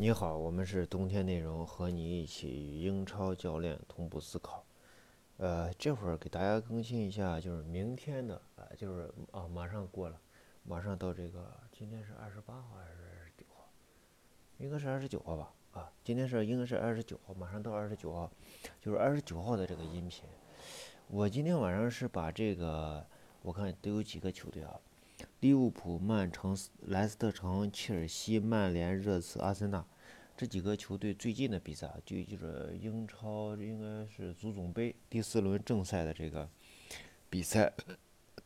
你好，我们是冬天内容，和你一起与英超教练同步思考。呃，这会儿给大家更新一下，就是明天的啊、就是啊，马上过了，马上到这个，今天是二十八号还是二十九号？应该是二十九号吧？啊，今天是应该是二十九号，马上到二十九号，就是二十九号的这个音频。我今天晚上是把这个，我看都有几个球队啊，利物浦、曼城、莱斯特城、切尔西、曼联、热刺、阿森纳这几个球队最近的比赛，就就是英超应该是足总杯第四轮正赛的这个比赛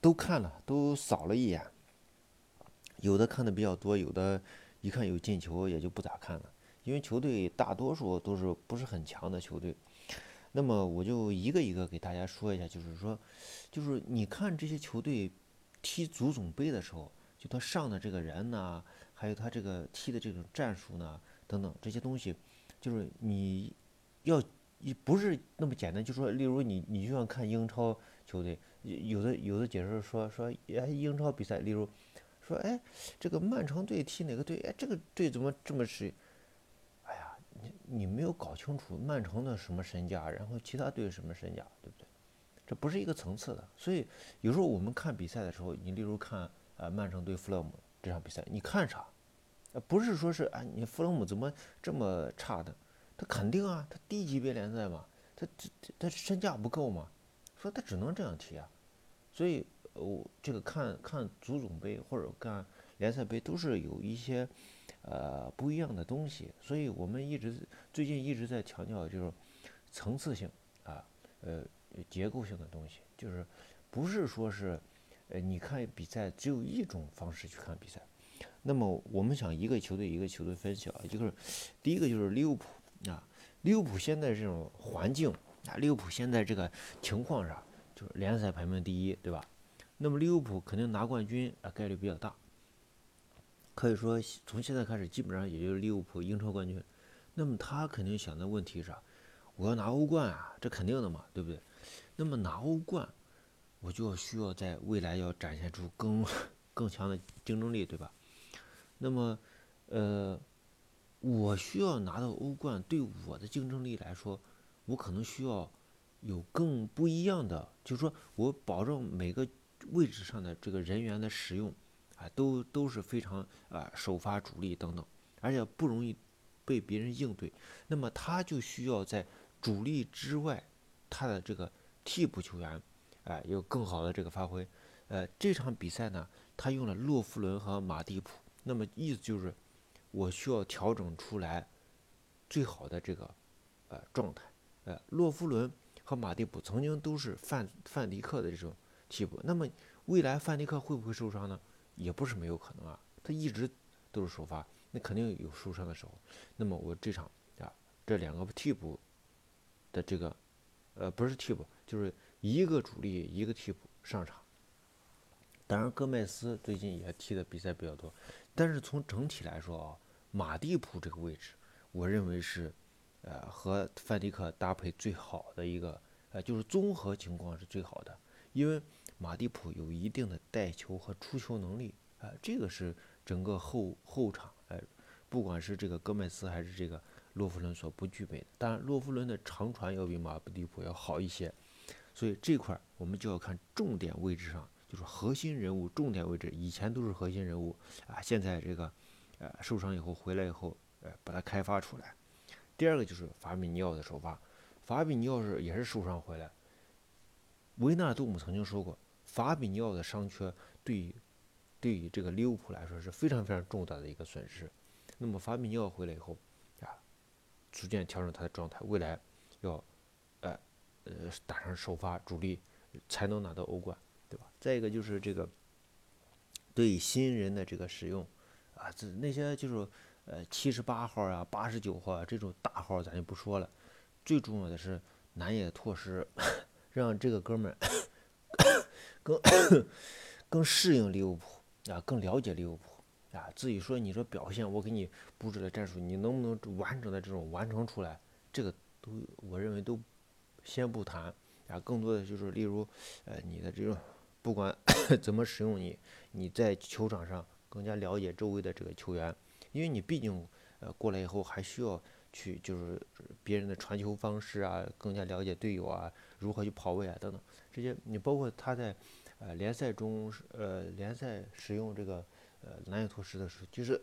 都看了，都扫了一眼。有的看的比较多，有的一看有进球也就不咋看了，因为球队大多数都是不是很强的球队。那么我就一个一个给大家说一下，就是说，就是你看这些球队踢足总杯的时候，就他上的这个人呐，还有他这个踢的这种战术呢，等等这些东西，就是你要一不是那么简单，就说例如你你就像看英超球队，有的有的解释说说哎英超比赛，例如说哎这个曼城队踢哪个队，哎这个队怎么这么是？哎呀，你你没有搞清楚曼城的什么身价，然后其他队什么身价，对不对？这不是一个层次的。所以有时候我们看比赛的时候，你例如看呃曼城对弗勒姆这场比赛，你看啥？呃，不是说是啊，你弗勒姆怎么这么差的？他肯定啊，他低级别联赛嘛，他这这他身价不够嘛，所以他只能这样踢啊。所以我这个看看足总杯或者看联赛杯都是有一些呃不一样的东西，所以我们一直最近一直在强调就是层次性啊，呃结构性的东西，就是不是说是呃你看比赛只有一种方式去看比赛。那么我们想一个球队一个球队分析啊，就是第一个就是利物浦啊，利物浦现在这种环境啊，利物浦现在这个情况上就是联赛排名第一，对吧？那么利物浦肯定拿冠军啊概率比较大，可以说从现在开始基本上也就是利物浦英超冠军。那么他肯定想的问题是啥？我要拿欧冠啊，这肯定的嘛，对不对？那么拿欧冠，我就需要在未来要展现出更 更强的竞争力，对吧？那么，呃，我需要拿到欧冠，对我的竞争力来说，我可能需要有更不一样的，就是说我保证每个位置上的这个人员的使用，啊，都都是非常啊首发主力等等，而且不容易被别人应对。那么他就需要在主力之外，他的这个替补球员，哎，有更好的这个发挥。呃，这场比赛呢，他用了洛夫伦和马蒂普。那么意思就是，我需要调整出来最好的这个呃状态。呃，洛夫伦和马蒂普曾经都是范范迪克的这种替补。那么未来范迪克会不会受伤呢？也不是没有可能啊。他一直都是首发，那肯定有受伤的时候。那么我这场啊，这两个替补的这个呃不是替补，就是一个主力一个替补上场。当然，戈麦斯最近也踢的比赛比较多。但是从整体来说啊，马蒂普这个位置，我认为是，呃，和范迪克搭配最好的一个，呃，就是综合情况是最好的。因为马蒂普有一定的带球和出球能力，啊，这个是整个后后场，哎，不管是这个戈麦斯还是这个洛夫伦所不具备的。当然，洛夫伦的长传要比马蒂普要好一些，所以这块我们就要看重点位置上。就是核心人物、重点位置，以前都是核心人物啊，现在这个，呃，受伤以后回来以后，呃，把它开发出来。第二个就是法比尼奥的首发，法比尼奥是也是受伤回来。维纳杜姆曾经说过，法比尼奥的伤缺对于对于这个利物浦来说是非常非常重大的一个损失。那么法比尼奥回来以后，啊，逐渐调整他的状态，未来要，呃，打上首发主力，才能拿到欧冠。对吧？再一个就是这个对新人的这个使用啊，这那些就是呃七十八号啊、八十九号啊这种大号咱就不说了。最重要的是南野拓实，让这个哥们更更适应利物浦啊，更了解利物浦啊。至于说你说表现，我给你布置的战术，你能不能完整的这种完成出来？这个都我认为都先不谈啊，更多的就是例如呃你的这种。不管 怎么使用你，你在球场上更加了解周围的这个球员，因为你毕竟，呃，过来以后还需要去就是别人的传球方式啊，更加了解队友啊，如何去跑位啊等等这些。你包括他在呃联赛中呃联赛使用这个呃南野拓实的时候，就是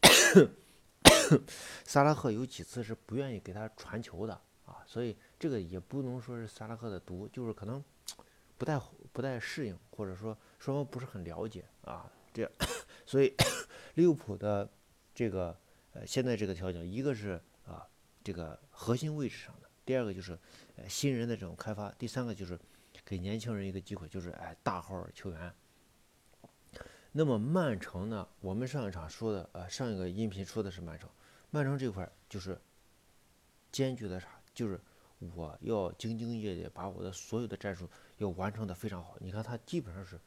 萨拉赫有几次是不愿意给他传球的啊，所以这个也不能说是萨拉赫的毒，就是可能。不太不太适应，或者说双方不是很了解啊，这样，所以 利物浦的这个呃现在这个调整，一个是啊这个核心位置上的，第二个就是新人的这种开发，第三个就是给年轻人一个机会，就是哎大号球员。那么曼城呢，我们上一场说的呃上一个音频说的是曼城，曼城这块就是艰巨的啥，就是。我要兢兢业业把我的所有的战术要完成的非常好。你看他基本上是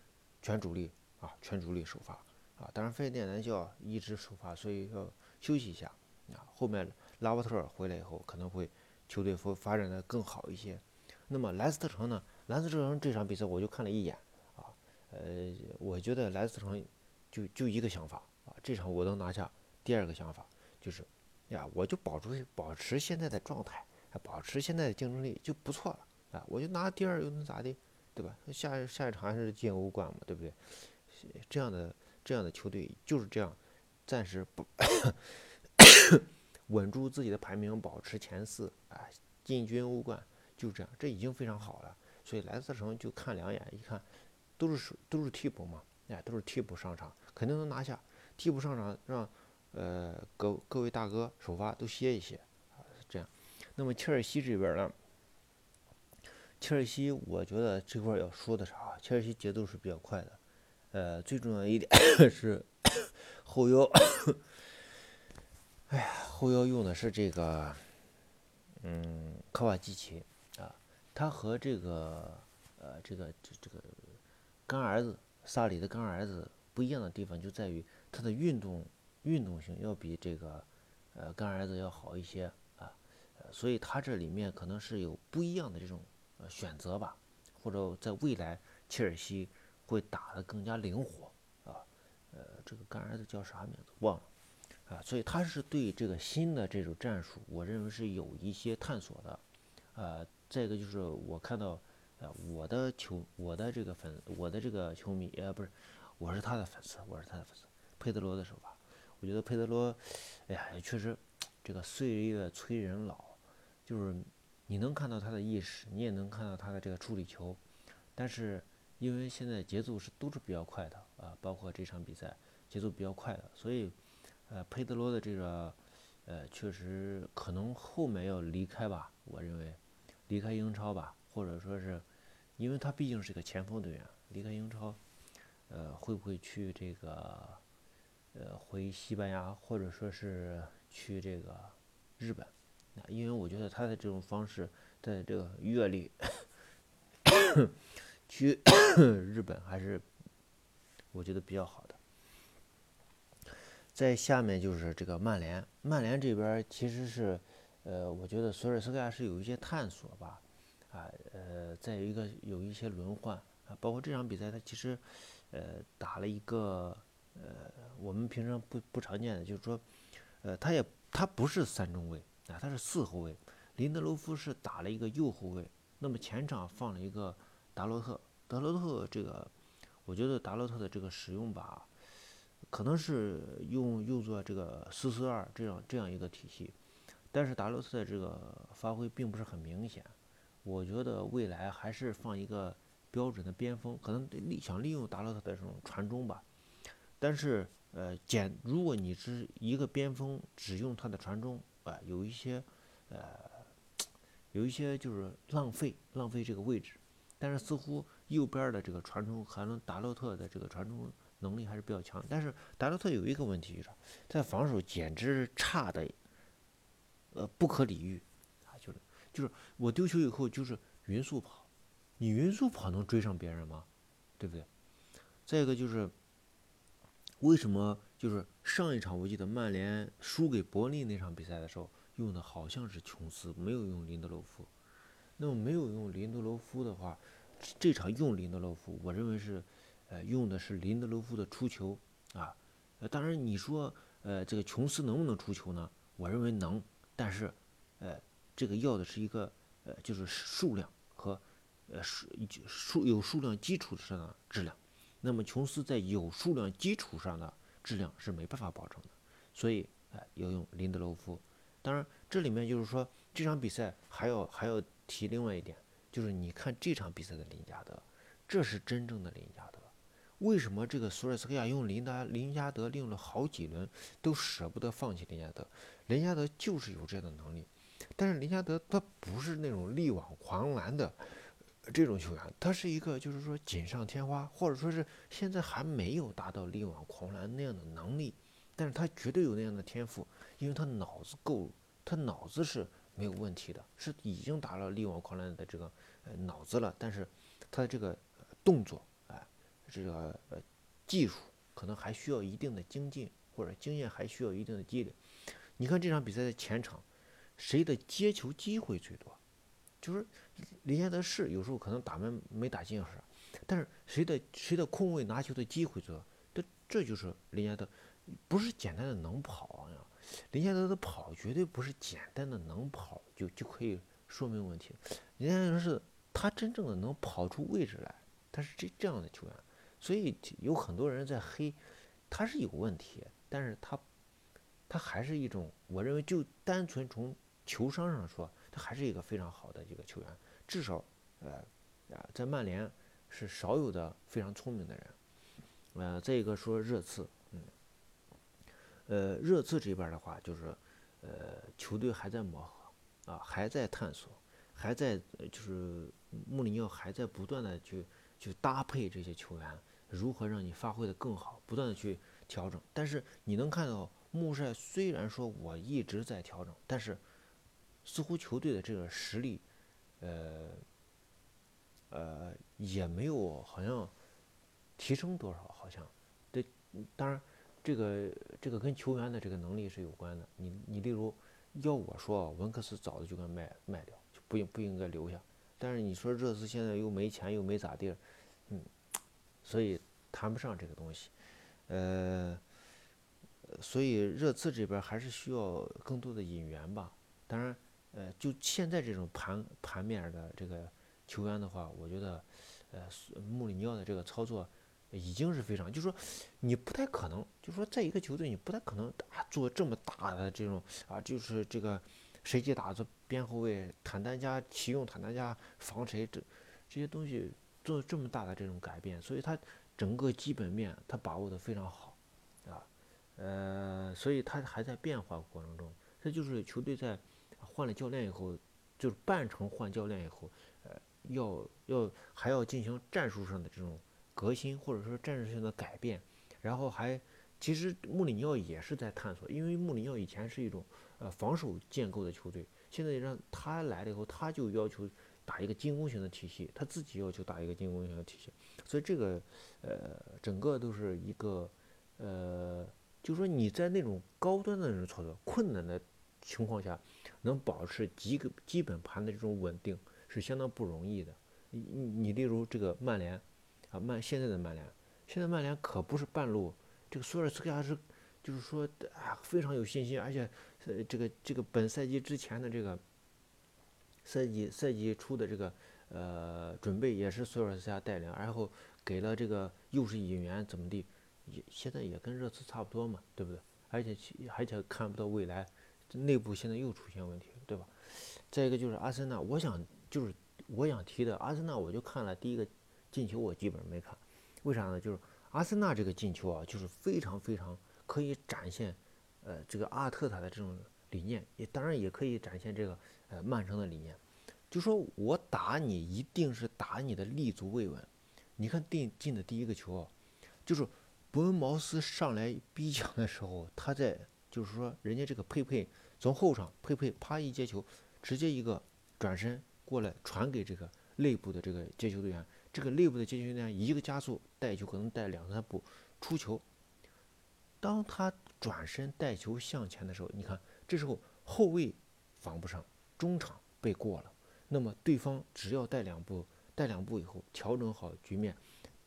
全主力啊，全主力首发啊。当然费电南教一直首发，所以要休息一下啊。后面拉波特回来以后，可能会球队会发展的更好一些。那么莱斯特城呢？莱斯特城这场比赛我就看了一眼啊，呃，我觉得莱斯特城就就一个想法啊，这场我能拿下。第二个想法就是呀，我就保持保持现在的状态。保持现在的竞争力就不错了啊！我就拿第二又能咋的，对吧？下下一场还是进欧冠嘛，对不对？这样的这样的球队就是这样，暂时不 稳住自己的排名，保持前四啊，进军欧冠，就这样，这已经非常好了。所以莱斯特城就看两眼，一看都是都是替补嘛，哎，都是替补上场，肯定能拿下。替补上场让呃各各位大哥首发都歇一歇。这样那么切尔西这边呢？切尔西，我觉得这块要说的啥？切尔西节奏是比较快的，呃，最重要一点 是后腰，哎呀，后腰用的是这个，嗯，科瓦基奇啊，他和这个呃这个这这个干儿子萨里的干儿子不一样的地方就在于他的运动运动性要比这个呃干儿子要好一些。所以他这里面可能是有不一样的这种呃选择吧，或者在未来切尔西会打得更加灵活啊，呃，这个干儿子叫啥名字忘了啊，所以他是对这个新的这种战术，我认为是有一些探索的，呃，再一个就是我看到呃我的球我的这个粉我的这个球迷呃不是我是他的粉丝我是他的粉丝佩德罗的手法，我觉得佩德罗哎呀确实这个岁月催人老。就是你能看到他的意识，你也能看到他的这个处理球，但是因为现在节奏是都是比较快的啊，包括这场比赛节奏比较快的，所以呃佩德罗的这个呃确实可能后面要离开吧，我认为离开英超吧，或者说是因为他毕竟是个前锋队员，离开英超，呃会不会去这个呃回西班牙，或者说是去这个日本？因为我觉得他的这种方式，在这个阅历，去日本还是我觉得比较好的。在下面就是这个曼联，曼联这边其实是，呃，我觉得索尔斯克亚是有一些探索吧，啊，呃，再有一个有一些轮换啊，包括这场比赛他其实，呃，打了一个，呃，我们平常不不常见的，就是说，呃，他也他不是三中卫。啊，他是四后卫，林德罗夫是打了一个右后卫。那么前场放了一个达洛特，达洛特这个，我觉得达洛特的这个使用吧，可能是用用作这个四四二这样这样一个体系，但是达洛特的这个发挥并不是很明显。我觉得未来还是放一个标准的边锋，可能利想利用达洛特的这种传中吧。但是呃，简如果你是一个边锋，只用他的传中。啊，有一些，呃，有一些就是浪费浪费这个位置，但是似乎右边的这个传中，还能达洛特的这个传中能力还是比较强。但是达洛特有一个问题，就是在防守简直差的，呃，不可理喻啊！就是就是我丢球以后就是匀速跑，你匀速跑能追上别人吗？对不对？再一个就是为什么？就是上一场我记得曼联输给伯利那场比赛的时候，用的好像是琼斯，没有用林德洛夫。那么没有用林德洛夫的话，这场用林德洛夫，我认为是，呃，用的是林德洛夫的出球啊。呃，当然你说，呃，这个琼斯能不能出球呢？我认为能，但是，呃，这个要的是一个呃，就是数量和呃数数有数量基础上的质量。那么琼斯在有数量基础上的质量是没办法保证的，所以哎，要用林德罗夫。当然，这里面就是说这场比赛还要还要提另外一点，就是你看这场比赛的林加德，这是真正的林加德。为什么这个索尔斯克亚用林达林加德利用了好几轮都舍不得放弃林加德？林加德就是有这样的能力，但是林加德他不是那种力挽狂澜的。这种球员，他是一个就是说锦上添花，或者说是现在还没有达到力挽狂澜那样的能力，但是他绝对有那样的天赋，因为他脑子够，他脑子是没有问题的，是已经达到力挽狂澜的这个呃脑子了，但是他的这个动作，哎，这个呃技术可能还需要一定的精进，或者经验还需要一定的积累。你看这场比赛的前场，谁的接球机会最多？就是林加德是有时候可能打门没打进是，但是谁的谁的空位拿球的机会多，这这就是林加德，不是简单的能跑呀。林加德的跑绝对不是简单的能跑就就可以说明问题。林加德是他真正的能跑出位置来，他是这这样的球员，所以有很多人在黑，他是有问题，但是他他还是一种，我认为就单纯从球商上说。还是一个非常好的一个球员，至少，呃，啊，在曼联是少有的非常聪明的人。呃，再一个说热刺，嗯，呃，热刺这边的话，就是，呃，球队还在磨合，啊，还在探索，还在就是穆里尼奥还在不断的去去搭配这些球员，如何让你发挥的更好，不断的去调整。但是你能看到穆帅虽然说我一直在调整，但是。似乎球队的这个实力，呃，呃，也没有好像提升多少，好像。对，当然，这个这个跟球员的这个能力是有关的。你你例如，要我说，文克斯早就该卖卖掉，就不应不应该留下。但是你说热刺现在又没钱又没咋地，嗯，所以谈不上这个东西。呃，所以热刺这边还是需要更多的引援吧。当然。呃，就现在这种盘盘面的这个球员的话，我觉得，呃，穆里尼奥的这个操作已经是非常，就是说你不太可能，就是说在一个球队你不太可能啊做这么大的这种啊，就是这个谁接打做边后卫，坦丹加启用坦丹加防谁这这些东西做这么大的这种改变，所以他整个基本面他把握的非常好，啊，呃，所以他还在变化过程中，这就是球队在。换了教练以后，就是半程换教练以后，呃，要要还要进行战术上的这种革新，或者说战术性的改变，然后还其实穆里尼奥也是在探索，因为穆里尼奥以前是一种呃防守建构的球队，现在让他来了以后，他就要求打一个进攻型的体系，他自己要求打一个进攻型的体系，所以这个呃整个都是一个呃，就说你在那种高端的那种操作困难的情况下。能保持几个基本盘的这种稳定是相当不容易的。你你例如这个曼联，啊曼现在的曼联，现在曼联可不是半路。这个索尔斯克亚是，就是说啊非常有信心，而且呃这个这个本赛季之前的这个赛季赛季初的这个呃准备也是索尔斯克亚带领，然后给了这个又是引援怎么地，也现在也跟热刺差不多嘛，对不对？而且而且看不到未来。内部现在又出现问题，对吧？再一个就是阿森纳，我想就是我想提的阿森纳，我就看了第一个进球，我基本上没看，为啥呢？就是阿森纳这个进球啊，就是非常非常可以展现，呃，这个阿尔特塔的这种理念，也当然也可以展现这个呃曼城的理念，就说我打你一定是打你的立足未稳。你看进进的第一个球啊，就是伯恩茅斯上来逼抢的时候，他在。就是说，人家这个佩佩从后场，佩佩啪一接球，直接一个转身过来传给这个内部的这个接球队员，这个内部的接球队员一个加速带球，可能带两三步出球。当他转身带球向前的时候，你看这时候后卫防不上，中场被过了，那么对方只要带两步，带两步以后调整好局面，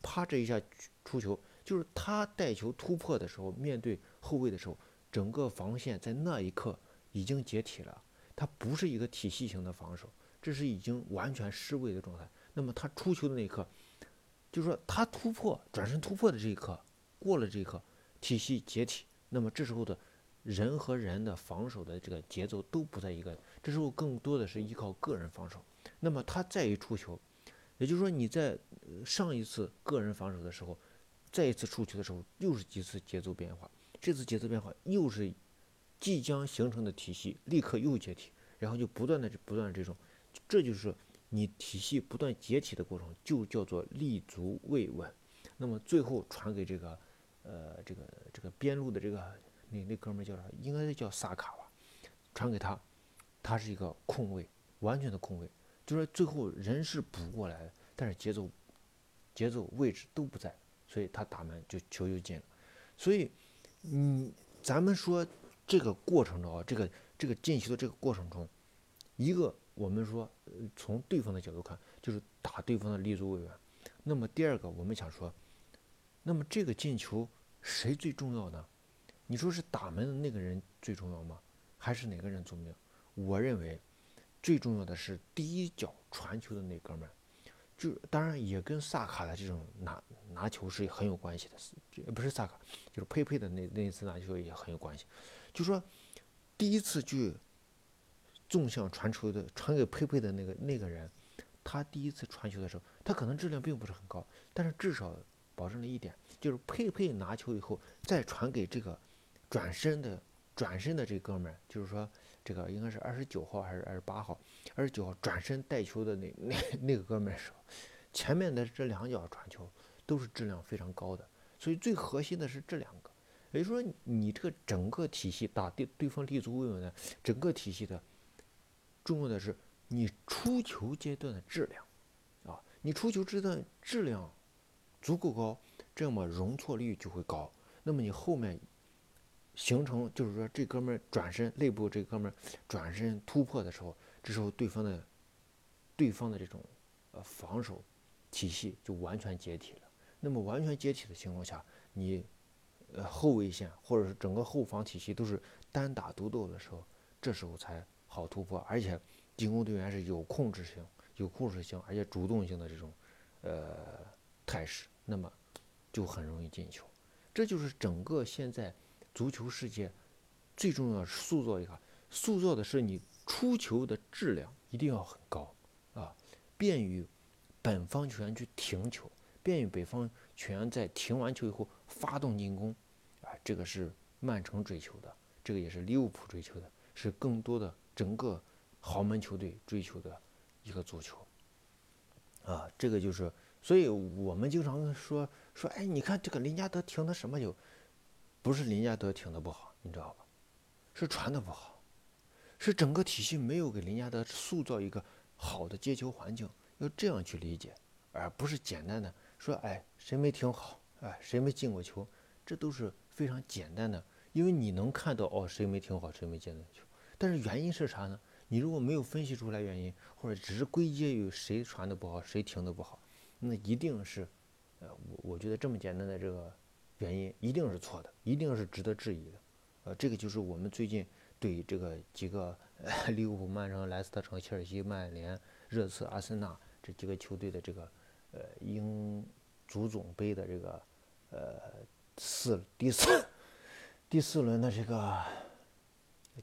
啪这一下出球，就是他带球突破的时候，面对后卫的时候。整个防线在那一刻已经解体了，它不是一个体系型的防守，这是已经完全失位的状态。那么他出球的那一刻，就是说他突破转身突破的这一刻过了这一刻，体系解体，那么这时候的人和人的防守的这个节奏都不在一个，这时候更多的是依靠个人防守。那么他再一出球，也就是说你在上一次个人防守的时候，再一次出球的时候又是几次节奏变化。这次节奏变化又是即将形成的体系立刻又解体，然后就不断的不断的这种，这就是你体系不断解体的过程，就叫做立足未稳。那么最后传给这个呃这个这个边路的这个那那哥们儿叫啥？应该叫萨卡吧？传给他，他是一个空位，完全的空位，就是最后人是补过来的，但是节奏节奏位置都不在，所以他打门就球就进了，所以。嗯，咱们说这个过程中啊，这个这个进球的这个过程中，一个我们说从对方的角度看，就是打对方的立足未稳。那么第二个，我们想说，那么这个进球谁最重要呢？你说是打门的那个人最重要吗？还是哪个人重要？我认为最重要的是第一脚传球的那哥们儿。就当然也跟萨卡的这种拿拿球是很有关系的，是不是萨卡，就是佩佩的那那一次拿球也很有关系。就说第一次去纵向传球的传给佩佩的那个那个人，他第一次传球的时候，他可能质量并不是很高，但是至少保证了一点，就是佩佩拿球以后再传给这个转身的转身的这哥们儿，就是说。这个应该是二十九号还是二十八号？二十九号转身带球的那那那个哥们儿时候，前面的这两脚传球都是质量非常高的，所以最核心的是这两个。也就是说，你这个整个体系打对对方立足未稳的整个体系的，重要的是你出球阶段的质量啊，你出球阶段质量足够高，这么容错率就会高，那么你后面。形成就是说，这哥们转身，内部这哥们转身突破的时候，这时候对方的对方的这种呃防守体系就完全解体了。那么完全解体的情况下，你呃后卫线或者是整个后防体系都是单打独斗的时候，这时候才好突破。而且进攻队员是有控制性、有控制性，而且主动性的这种呃态势，那么就很容易进球。这就是整个现在。足球世界最重要是塑造一个，塑造的是你出球的质量一定要很高啊，便于本方球员去停球，便于北方全在停完球以后发动进攻，啊，这个是曼城追求的，这个也是利物浦追求的，是更多的整个豪门球队追求的一个足球啊，这个就是，所以我们经常说说，哎，你看这个林加德停的什么球？不是林加德停的不好，你知道吧？是传的不好，是整个体系没有给林加德塑造一个好的接球环境。要这样去理解，而不是简单的说，哎，谁没停好，哎，谁没进过球，这都是非常简单的。因为你能看到，哦，谁没停好，谁没进过球。但是原因是啥呢？你如果没有分析出来原因，或者只是归结于谁传的不好，谁停的不好，那一定是，呃，我我觉得这么简单的这个。原因一定是错的，一定是值得质疑的，呃，这个就是我们最近对这个几个 利物浦、曼城、莱斯特城、切尔西、曼联、热刺、阿森纳这几个球队的这个呃英足总杯的这个呃四第四第四轮的这个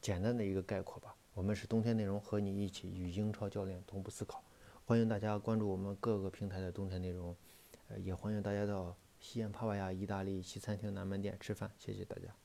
简单的一个概括吧。我们是冬天内容，和你一起与英超教练同步思考，欢迎大家关注我们各个平台的冬天内容，也欢迎大家到。西安帕瓦亚意大利西餐厅南门店吃饭，谢谢大家。